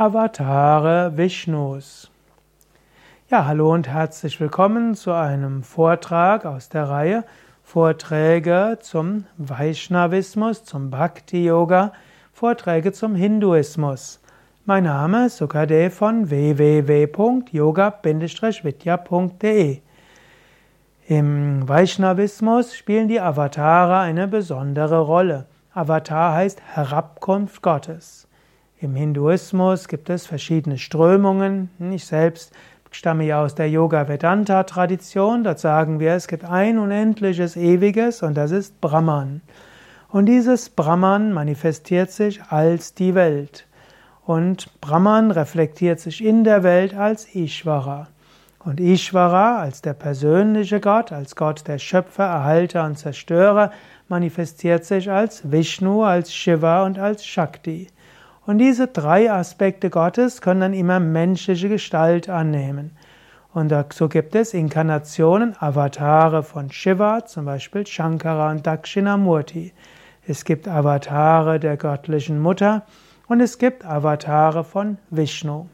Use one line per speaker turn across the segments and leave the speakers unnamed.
Avatare Vishnus. Ja, hallo und herzlich willkommen zu einem Vortrag aus der Reihe Vorträge zum Vaishnavismus, zum Bhakti Yoga, Vorträge zum Hinduismus. Mein Name ist Sukadev von www.yoga-vidya.de. Im Vaishnavismus spielen die Avatare eine besondere Rolle. Avatar heißt Herabkunft Gottes. Im Hinduismus gibt es verschiedene Strömungen. Ich selbst stamme ja aus der Yoga-Vedanta-Tradition. Dort sagen wir, es gibt ein unendliches Ewiges und das ist Brahman. Und dieses Brahman manifestiert sich als die Welt. Und Brahman reflektiert sich in der Welt als Ishvara. Und Ishvara als der persönliche Gott, als Gott der Schöpfer, Erhalter und Zerstörer, manifestiert sich als Vishnu, als Shiva und als Shakti. Und diese drei Aspekte Gottes können dann immer menschliche Gestalt annehmen. Und so gibt es Inkarnationen, Avatare von Shiva, zum Beispiel Shankara und Dakshinamurti. Es gibt Avatare der göttlichen Mutter und es gibt Avatare von Vishnu.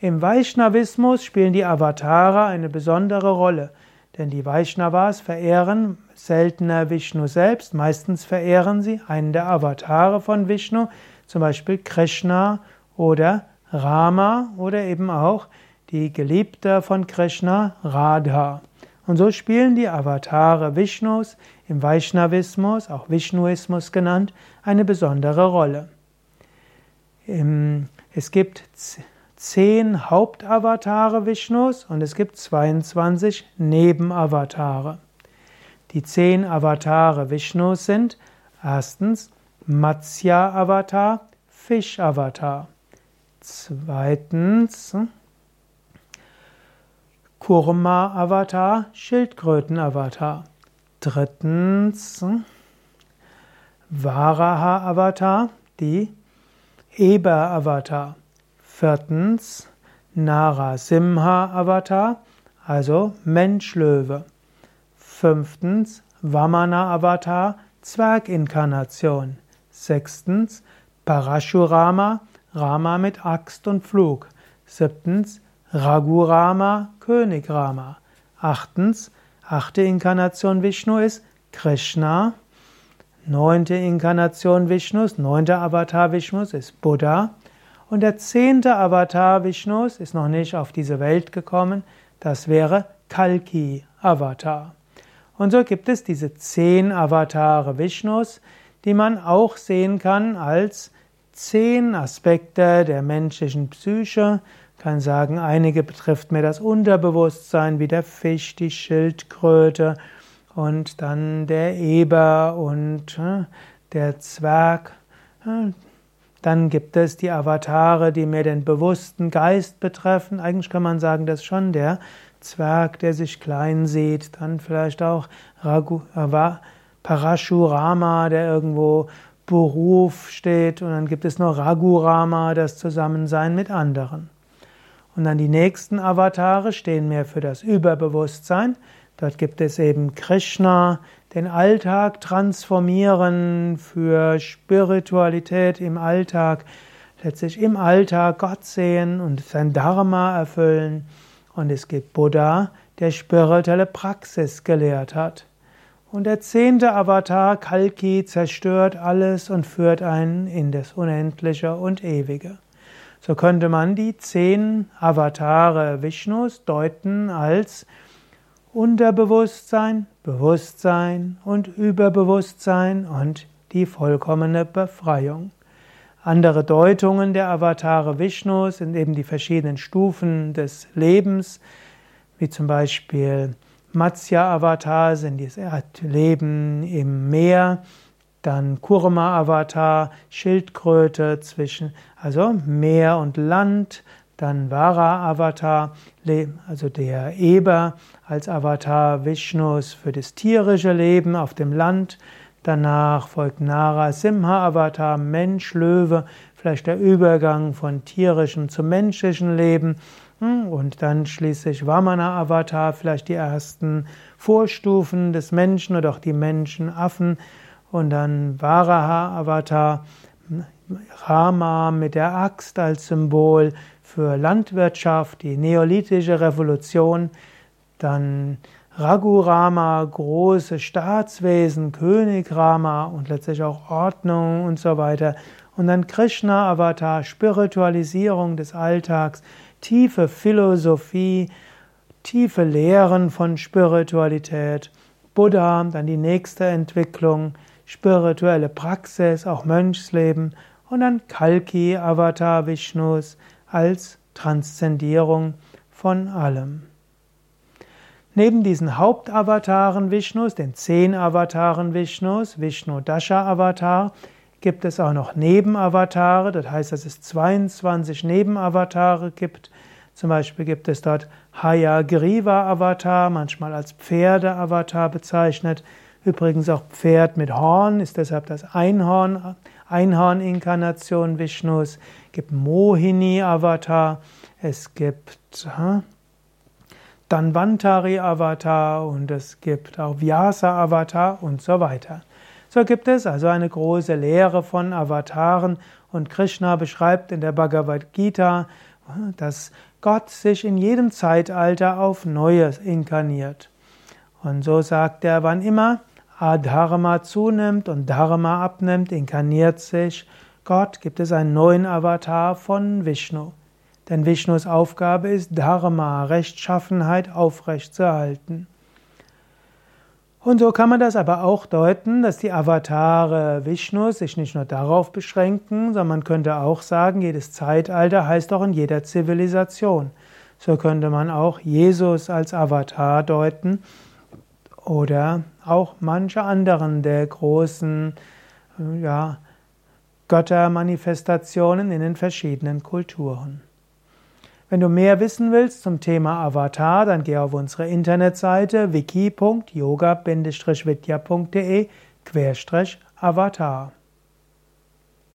Im Vaishnavismus spielen die Avatare eine besondere Rolle, denn die Vaishnavas verehren seltener Vishnu selbst, meistens verehren sie einen der Avatare von Vishnu, zum Beispiel Krishna oder Rama oder eben auch die Geliebte von Krishna, Radha. Und so spielen die Avatare Vishnus im Vaishnavismus, auch Vishnuismus genannt, eine besondere Rolle. Es gibt zehn Hauptavatare Vishnus und es gibt 22 Nebenavatare. Die zehn Avatare Vishnus sind erstens Matsya-Avatar, Fisch-Avatar. Zweitens Kurma-Avatar, Schildkröten-Avatar. Drittens Varaha-Avatar, die Eber-Avatar. Viertens Narasimha-Avatar, also Mensch-Löwe. Fünftens Vamana-Avatar, Zwerginkarnation. Sechstens Parashurama, Rama mit Axt und Flug. Siebtens Raghurama, König Rama. Achtens, achte Inkarnation Vishnu ist Krishna. Neunte Inkarnation Vishnus, neunter Avatar Vishnus ist Buddha. Und der zehnte Avatar Vishnus ist noch nicht auf diese Welt gekommen. Das wäre Kalki Avatar. Und so gibt es diese zehn Avatare Vishnus, die man auch sehen kann als zehn Aspekte der menschlichen Psyche. Ich kann sagen, einige betrifft mir das Unterbewusstsein, wie der Fisch, die Schildkröte und dann der Eber und äh, der Zwerg. Dann gibt es die Avatare, die mehr den bewussten Geist betreffen. Eigentlich kann man sagen, dass schon der Zwerg, der sich klein sieht, dann vielleicht auch Ragu, Parashurama, der irgendwo Beruf steht, und dann gibt es noch Raghurama, das Zusammensein mit anderen. Und dann die nächsten Avatare stehen mehr für das Überbewusstsein. Dort gibt es eben Krishna, den Alltag transformieren für Spiritualität im Alltag, letztlich im Alltag Gott sehen und sein Dharma erfüllen. Und es gibt Buddha, der spirituelle Praxis gelehrt hat. Und der zehnte Avatar, Kalki, zerstört alles und führt einen in das Unendliche und Ewige. So könnte man die zehn Avatare Vishnus deuten als Unterbewusstsein, Bewusstsein und Überbewusstsein und die vollkommene Befreiung. Andere Deutungen der Avatare Vishnus sind eben die verschiedenen Stufen des Lebens, wie zum Beispiel Matsya-Avatar sind das Leben im Meer, dann Kurma-Avatar, Schildkröte zwischen, also Meer und Land, dann Vara-Avatar, also der Eber als Avatar Vishnus für das tierische Leben auf dem Land. Danach folgt Nara Simha Avatar, Mensch, Löwe, vielleicht der Übergang von tierischem zum menschlichen Leben. Und dann schließlich Vamana Avatar, vielleicht die ersten Vorstufen des Menschen oder auch die Menschenaffen. Und dann Varaha Avatar, Rama mit der Axt als Symbol für Landwirtschaft, die neolithische Revolution, dann Raghurama, große Staatswesen, König Rama und letztlich auch Ordnung und so weiter. Und dann Krishna Avatar, Spiritualisierung des Alltags, tiefe Philosophie, tiefe Lehren von Spiritualität. Buddha, dann die nächste Entwicklung, spirituelle Praxis, auch Mönchsleben und dann Kalki Avatar Vishnus als Transzendierung von allem. Neben diesen Hauptavataren Vishnus, den zehn Avataren Vishnus, Vishnu Dasha Avatar, gibt es auch noch Nebenavatare, das heißt, dass es 22 Nebenavatare gibt. Zum Beispiel gibt es dort Hayagriva Avatar, manchmal als Pferde Avatar bezeichnet. Übrigens auch Pferd mit Horn ist deshalb das Einhorn, Einhorn-Inkarnation Vishnus. Es gibt Mohini Avatar, es gibt hm, Danvantari Avatar und es gibt auch Vyasa Avatar und so weiter. So gibt es also eine große Lehre von Avataren und Krishna beschreibt in der Bhagavad Gita, dass Gott sich in jedem Zeitalter auf Neues inkarniert. Und so sagt er, wann immer Adharma zunimmt und Dharma abnimmt, inkarniert sich Gott, gibt es einen neuen Avatar von Vishnu. Denn Vishnus Aufgabe ist, Dharma, Rechtschaffenheit aufrechtzuerhalten. Und so kann man das aber auch deuten, dass die Avatare Vishnus sich nicht nur darauf beschränken, sondern man könnte auch sagen, jedes Zeitalter heißt auch in jeder Zivilisation. So könnte man auch Jesus als Avatar deuten oder auch manche anderen der großen ja, Göttermanifestationen in den verschiedenen Kulturen. Wenn du mehr wissen willst zum Thema Avatar, dann geh auf unsere Internetseite wiki.yoga-vidya.de-avatar.